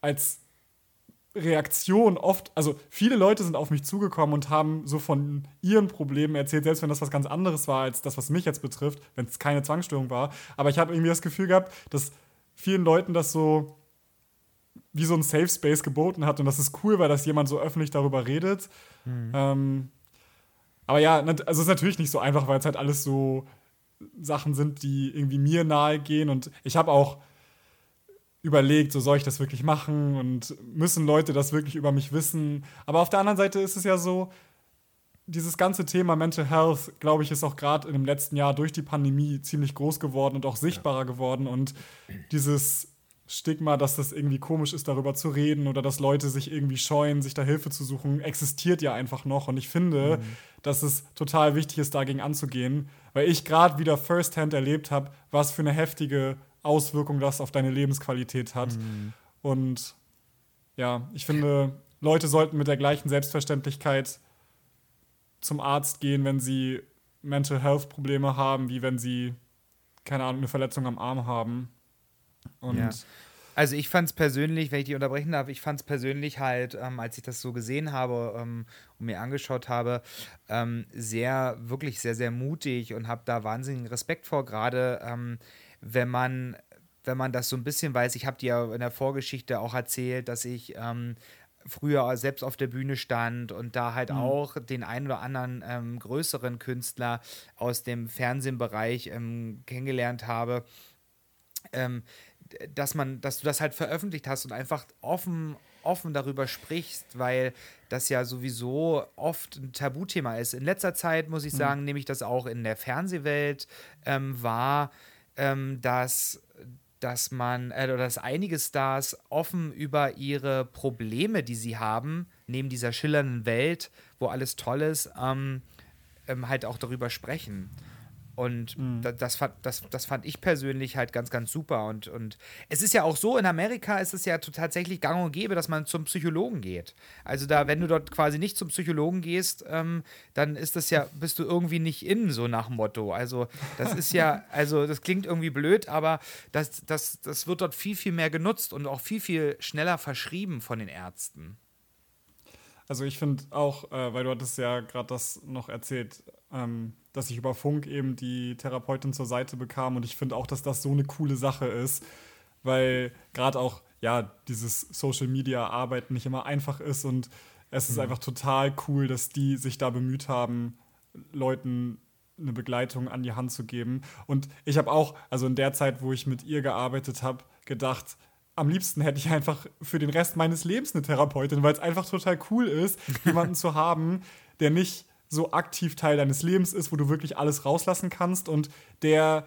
C: als Reaktion oft, also viele Leute sind auf mich zugekommen und haben so von ihren Problemen erzählt, selbst wenn das was ganz anderes war als das, was mich jetzt betrifft, wenn es keine Zwangsstörung war. Aber ich habe irgendwie das Gefühl gehabt, dass vielen Leuten das so wie so ein Safe Space geboten hat und das ist cool, weil das jemand so öffentlich darüber redet. Mhm. Ähm, aber ja, also es ist natürlich nicht so einfach, weil es halt alles so Sachen sind, die irgendwie mir nahe gehen und ich habe auch überlegt, so soll ich das wirklich machen und müssen Leute das wirklich über mich wissen. Aber auf der anderen Seite ist es ja so, dieses ganze Thema Mental Health, glaube ich, ist auch gerade im letzten Jahr durch die Pandemie ziemlich groß geworden und auch sichtbarer ja. geworden. Und dieses Stigma, dass das irgendwie komisch ist, darüber zu reden oder dass Leute sich irgendwie scheuen, sich da Hilfe zu suchen, existiert ja einfach noch. Und ich finde, mhm. dass es total wichtig ist, dagegen anzugehen, weil ich gerade wieder firsthand erlebt habe, was für eine heftige Auswirkung das auf deine Lebensqualität hat. Mhm. Und ja, ich finde, Leute sollten mit der gleichen Selbstverständlichkeit zum Arzt gehen, wenn sie Mental Health Probleme haben, wie wenn sie, keine Ahnung, eine Verletzung am Arm haben.
A: Und ja. Also ich fand es persönlich, wenn ich die unterbrechen darf, ich fand es persönlich halt, ähm, als ich das so gesehen habe ähm, und mir angeschaut habe, ähm, sehr, wirklich sehr, sehr mutig und habe da wahnsinnigen Respekt vor, gerade ähm, wenn man, wenn man das so ein bisschen weiß, ich habe dir in der Vorgeschichte auch erzählt, dass ich ähm, früher selbst auf der Bühne stand und da halt mhm. auch den einen oder anderen ähm, größeren Künstler aus dem Fernsehbereich ähm, kennengelernt habe, ähm, dass man, dass du das halt veröffentlicht hast und einfach offen, offen darüber sprichst, weil das ja sowieso oft ein Tabuthema ist. In letzter Zeit muss ich mhm. sagen, nehme ich das auch in der Fernsehwelt ähm, wahr ähm, dass, dass man, äh, oder dass einige Stars offen über ihre Probleme, die sie haben, neben dieser schillernden Welt, wo alles toll ist, ähm, ähm, halt auch darüber sprechen. Und mhm. das, fand, das, das fand ich persönlich halt ganz, ganz super. Und, und es ist ja auch so, in Amerika ist es ja tatsächlich gang und gäbe, dass man zum Psychologen geht. Also da, wenn du dort quasi nicht zum Psychologen gehst, ähm, dann ist das ja, bist du irgendwie nicht in, so nach Motto. Also das ist ja, also das klingt irgendwie blöd, aber das, das, das wird dort viel, viel mehr genutzt und auch viel, viel schneller verschrieben von den Ärzten.
C: Also ich finde auch, äh, weil du hattest ja gerade das noch erzählt, ähm, dass ich über Funk eben die Therapeutin zur Seite bekam und ich finde auch, dass das so eine coole Sache ist, weil gerade auch ja dieses Social Media Arbeiten nicht immer einfach ist und es ist mhm. einfach total cool, dass die sich da bemüht haben, Leuten eine Begleitung an die Hand zu geben. Und ich habe auch, also in der Zeit, wo ich mit ihr gearbeitet habe, gedacht, am liebsten hätte ich einfach für den Rest meines Lebens eine Therapeutin, weil es einfach total cool ist, jemanden zu haben, der nicht so aktiv Teil deines Lebens ist, wo du wirklich alles rauslassen kannst und der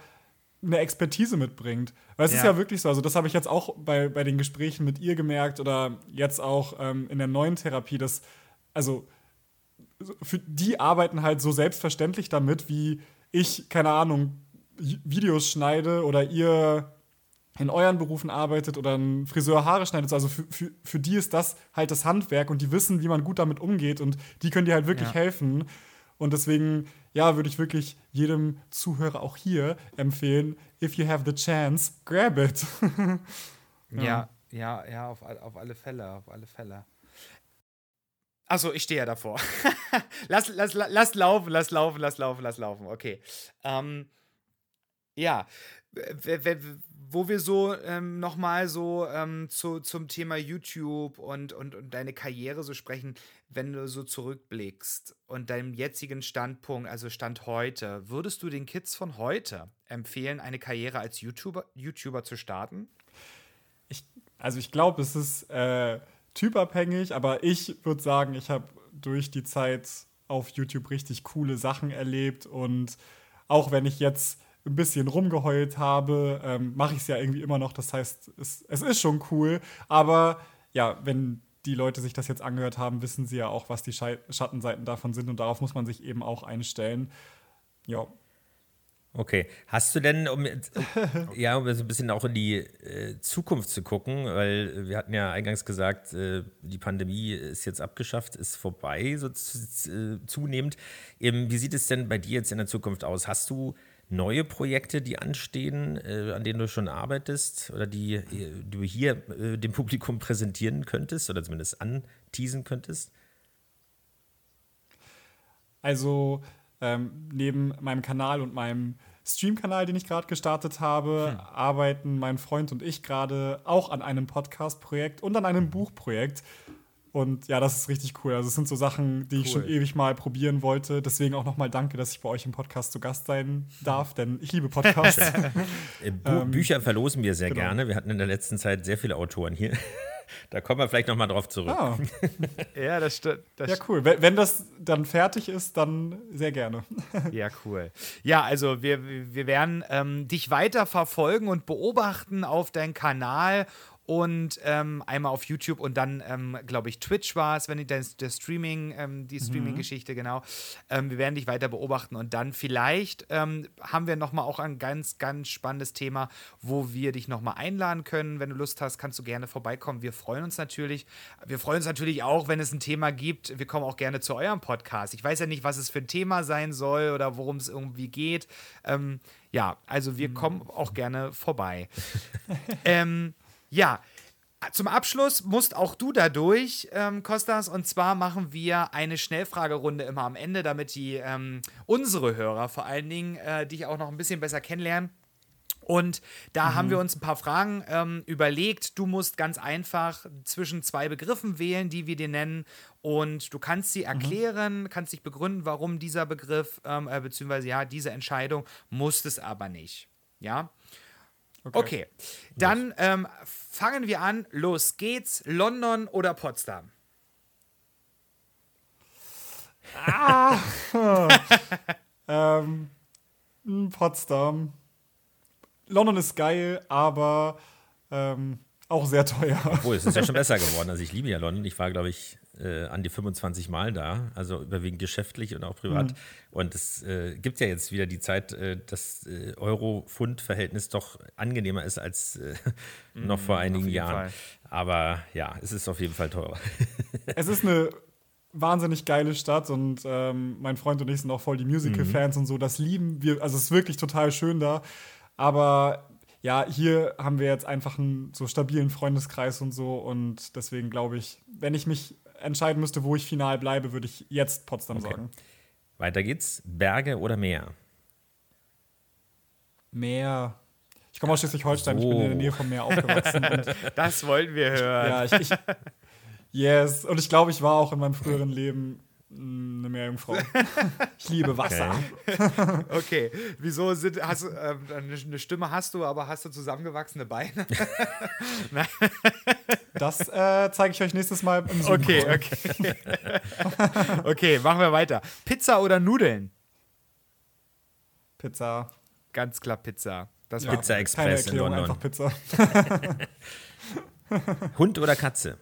C: eine Expertise mitbringt. Weil es ja. ist ja wirklich so, also das habe ich jetzt auch bei, bei den Gesprächen mit ihr gemerkt oder jetzt auch ähm, in der neuen Therapie, dass, also für die arbeiten halt so selbstverständlich damit, wie ich, keine Ahnung, Videos schneide oder ihr in euren Berufen arbeitet oder ein Friseur Haare schneidet. Also für, für, für die ist das halt das Handwerk und die wissen, wie man gut damit umgeht und die können dir halt wirklich ja. helfen. Und deswegen, ja, würde ich wirklich jedem Zuhörer auch hier empfehlen, if you have the chance, grab it.
A: ja. ja, ja, auf, auf alle Fälle, auf alle Fälle. Achso, ich stehe ja davor. lass, lass, lass laufen, lass laufen, lass laufen, lass laufen. Okay. Ähm, ja, wo wir so ähm, nochmal so ähm, zu, zum Thema YouTube und, und, und deine Karriere so sprechen, wenn du so zurückblickst und deinem jetzigen Standpunkt, also Stand heute, würdest du den Kids von heute empfehlen, eine Karriere als YouTuber, YouTuber zu starten?
C: Ich, also ich glaube, es ist äh, typabhängig, aber ich würde sagen, ich habe durch die Zeit auf YouTube richtig coole Sachen erlebt und auch wenn ich jetzt ein bisschen rumgeheult habe, ähm, mache ich es ja irgendwie immer noch. Das heißt, es, es ist schon cool. Aber ja, wenn die Leute sich das jetzt angehört haben, wissen sie ja auch, was die Schattenseiten davon sind. Und darauf muss man sich eben auch einstellen. Ja.
B: Okay. Hast du denn, um, ja, um so ein bisschen auch in die äh, Zukunft zu gucken, weil wir hatten ja eingangs gesagt, äh, die Pandemie ist jetzt abgeschafft, ist vorbei, so äh, zunehmend. Eben, wie sieht es denn bei dir jetzt in der Zukunft aus? Hast du neue Projekte, die anstehen, äh, an denen du schon arbeitest oder die äh, du hier äh, dem Publikum präsentieren könntest oder zumindest anteasen könntest?
C: Also ähm, neben meinem Kanal und meinem Stream-Kanal, den ich gerade gestartet habe, hm. arbeiten mein Freund und ich gerade auch an einem Podcast-Projekt und an einem Buchprojekt. Und ja, das ist richtig cool. Also es sind so Sachen, die cool. ich schon ewig mal probieren wollte. Deswegen auch nochmal danke, dass ich bei euch im Podcast zu Gast sein darf, denn ich liebe Podcasts.
B: Äh, ähm, Bücher verlosen wir sehr genau. gerne. Wir hatten in der letzten Zeit sehr viele Autoren hier. Da kommen wir vielleicht nochmal drauf zurück. Ah.
A: ja, das stimmt.
C: Ja, cool. Wenn, wenn, das dann fertig ist, dann sehr gerne.
A: ja, cool. Ja, also wir, wir werden ähm, dich weiter verfolgen und beobachten auf deinem Kanal und ähm, einmal auf YouTube und dann, ähm, glaube ich, Twitch war es, wenn die, der, der Streaming, ähm, die mhm. Streaming-Geschichte, genau. Ähm, wir werden dich weiter beobachten und dann vielleicht ähm, haben wir nochmal auch ein ganz, ganz spannendes Thema, wo wir dich nochmal einladen können. Wenn du Lust hast, kannst du gerne vorbeikommen. Wir freuen uns natürlich. Wir freuen uns natürlich auch, wenn es ein Thema gibt. Wir kommen auch gerne zu eurem Podcast. Ich weiß ja nicht, was es für ein Thema sein soll oder worum es irgendwie geht. Ähm, ja, also wir mhm. kommen auch gerne vorbei. ähm, ja, zum Abschluss musst auch du da durch, ähm, Kostas. Und zwar machen wir eine Schnellfragerunde immer am Ende, damit die ähm, unsere Hörer vor allen Dingen äh, dich auch noch ein bisschen besser kennenlernen. Und da mhm. haben wir uns ein paar Fragen ähm, überlegt. Du musst ganz einfach zwischen zwei Begriffen wählen, die wir dir nennen. Und du kannst sie mhm. erklären, mhm. kannst dich begründen, warum dieser Begriff, ähm, äh, beziehungsweise ja, diese Entscheidung, musst es aber nicht. Ja. Okay. okay. Dann ähm, fangen wir an. Los geht's. London oder Potsdam?
C: Ah. ähm, hm, Potsdam. London ist geil, aber ähm, auch sehr teuer.
B: Obwohl, es ist ja schon besser geworden. Also ich liebe ja London. Ich war, glaube ich, äh, an die 25 Mal da, also überwiegend geschäftlich und auch privat. Mhm. Und es äh, gibt ja jetzt wieder die Zeit, äh, dass äh, Euro-Pfund-Verhältnis doch angenehmer ist als äh, noch mhm, vor einigen Jahren. Fall. Aber ja, es ist auf jeden Fall teurer.
C: es ist eine wahnsinnig geile Stadt und ähm, mein Freund und ich sind auch voll die Musical-Fans mhm. und so. Das lieben wir. Also es ist wirklich total schön da. Aber ja, hier haben wir jetzt einfach einen so stabilen Freundeskreis und so und deswegen glaube ich, wenn ich mich entscheiden müsste, wo ich final bleibe, würde ich jetzt Potsdam okay. sagen.
B: Weiter geht's. Berge oder Meer?
C: Meer. Ich komme aus Schleswig-Holstein, so. ich bin in der Nähe vom Meer aufgewachsen.
A: das wollten wir hören.
C: Ja, ich, ich, yes. Und ich glaube, ich war auch in meinem früheren Leben eine Meerjungfrau. ich liebe Wasser.
A: Okay. okay. Wieso sind, hast du, äh, eine Stimme hast du, aber hast du zusammengewachsene Beine?
C: das äh, zeige ich euch nächstes Mal im Zoom.
A: Okay, okay. okay, machen wir weiter. Pizza oder Nudeln?
C: Pizza.
A: Ganz klar Pizza.
B: Das ja, Pizza Express in London.
C: Einfach Pizza.
B: Hund oder Katze?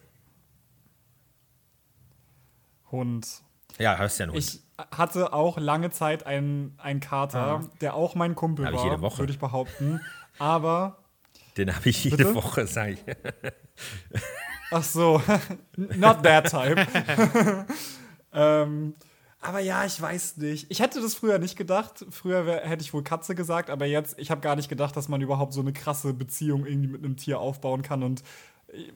C: Hund.
B: Ja, hast ja einen Hund.
C: Ich hatte auch lange Zeit einen, einen Kater, ah. der auch mein Kumpel war, jede Woche. würde ich behaupten. Aber.
B: Den habe ich jede bitte? Woche, sage ich.
C: Ach so, not that type. ähm, aber ja, ich weiß nicht. Ich hätte das früher nicht gedacht. Früher wär, hätte ich wohl Katze gesagt, aber jetzt, ich habe gar nicht gedacht, dass man überhaupt so eine krasse Beziehung irgendwie mit einem Tier aufbauen kann. Und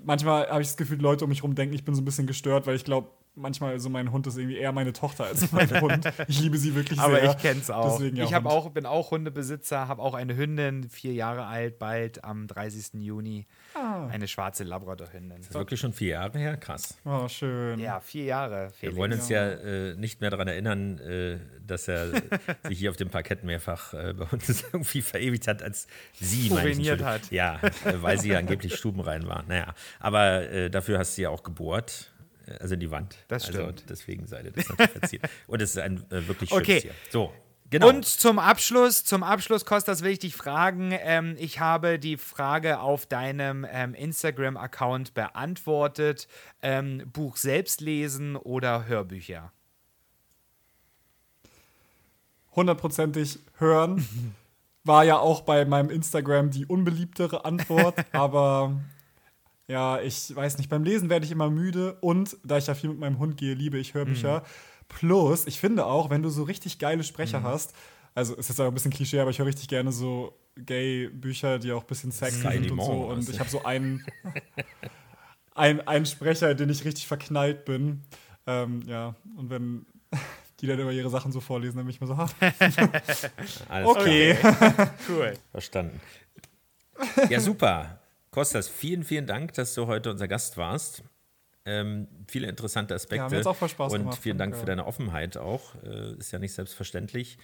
C: manchmal habe ich das Gefühl, Leute um mich herum denken, ich bin so ein bisschen gestört, weil ich glaube, manchmal so mein Hund ist irgendwie eher meine Tochter als mein Hund. Ich liebe sie wirklich
A: Aber
C: sehr.
A: Aber ich kenne es auch. Deswegen, ja, ich auch, bin auch Hundebesitzer, habe auch eine Hündin, vier Jahre alt, bald am 30. Juni. Ah. Eine schwarze Labrador-Hündin.
B: Das ist wirklich schon vier Jahre her? Krass.
C: Oh, schön.
A: Ja, vier Jahre.
B: Felix. Wir wollen uns ja, äh, nicht mehr daran erinnern, äh, dass er sich hier auf dem Parkett mehrfach äh, bei uns irgendwie verewigt hat, als sie
A: Uriniert hat.
B: Ja, äh, weil sie ja angeblich stubenrein war. Naja, aber äh, dafür hast du ja auch gebohrt also die Wand.
A: Das
B: also
A: stimmt.
B: deswegen seid ihr das natürlich verziert. Und es ist ein äh, wirklich
A: schönes okay.
B: Tier. So.
A: Genau. Und zum Abschluss, zum Abschluss, Kostas, will ich dich fragen. Ähm, ich habe die Frage auf deinem ähm, Instagram-Account beantwortet. Ähm, Buch selbst lesen oder Hörbücher?
C: Hundertprozentig hören. War ja auch bei meinem Instagram die unbeliebtere Antwort, aber ja, ich weiß nicht, beim Lesen werde ich immer müde und da ich ja viel mit meinem Hund gehe, liebe ich Hörbücher. Mhm. Plus, ich finde auch, wenn du so richtig geile Sprecher mhm. hast, also ist jetzt auch ein bisschen Klischee, aber ich höre richtig gerne so Gay-Bücher, die auch ein bisschen sexy sind und so. Und ich habe so einen, einen, einen Sprecher, den ich richtig verknallt bin. Ähm, ja, und wenn die dann immer ihre Sachen so vorlesen, dann bin ich mir so, ha.
B: okay. cool. Verstanden. Ja, super. Kostas, vielen, vielen Dank, dass du heute unser Gast warst. Ähm, viele interessante Aspekte. Ja,
C: auch voll Spaß
B: und
C: gemacht.
B: vielen Dank für deine Offenheit auch. Äh, ist ja nicht selbstverständlich.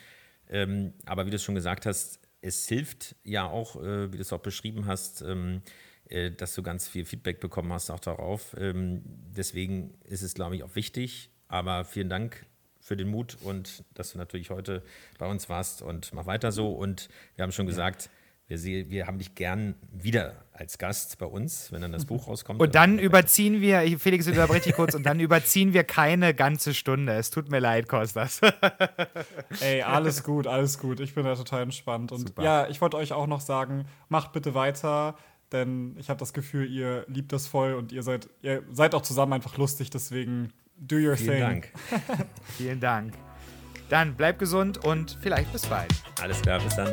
B: Ähm, aber wie du schon gesagt hast, es hilft ja auch, äh, wie du es auch beschrieben hast, ähm, äh, dass du ganz viel Feedback bekommen hast auch darauf. Ähm, deswegen ist es, glaube ich, auch wichtig. Aber vielen Dank für den Mut und dass du natürlich heute bei uns warst und mach weiter so. Und wir haben schon gesagt, wir, sehen, wir haben dich gern wieder als Gast bei uns, wenn dann das Buch rauskommt.
A: Und dann überziehen wir, Felix, unterbreche ich kurz, und dann überziehen wir keine ganze Stunde. Es tut mir leid, Kostas.
C: Ey, alles gut, alles gut. Ich bin da total entspannt. Und Super. ja, ich wollte euch auch noch sagen, macht bitte weiter, denn ich habe das Gefühl, ihr liebt das voll und ihr seid, ihr seid auch zusammen einfach lustig, deswegen do your
B: Vielen
C: thing.
B: Dank.
A: Vielen Dank. Dann bleib gesund und vielleicht bis bald.
B: Alles klar, bis dann.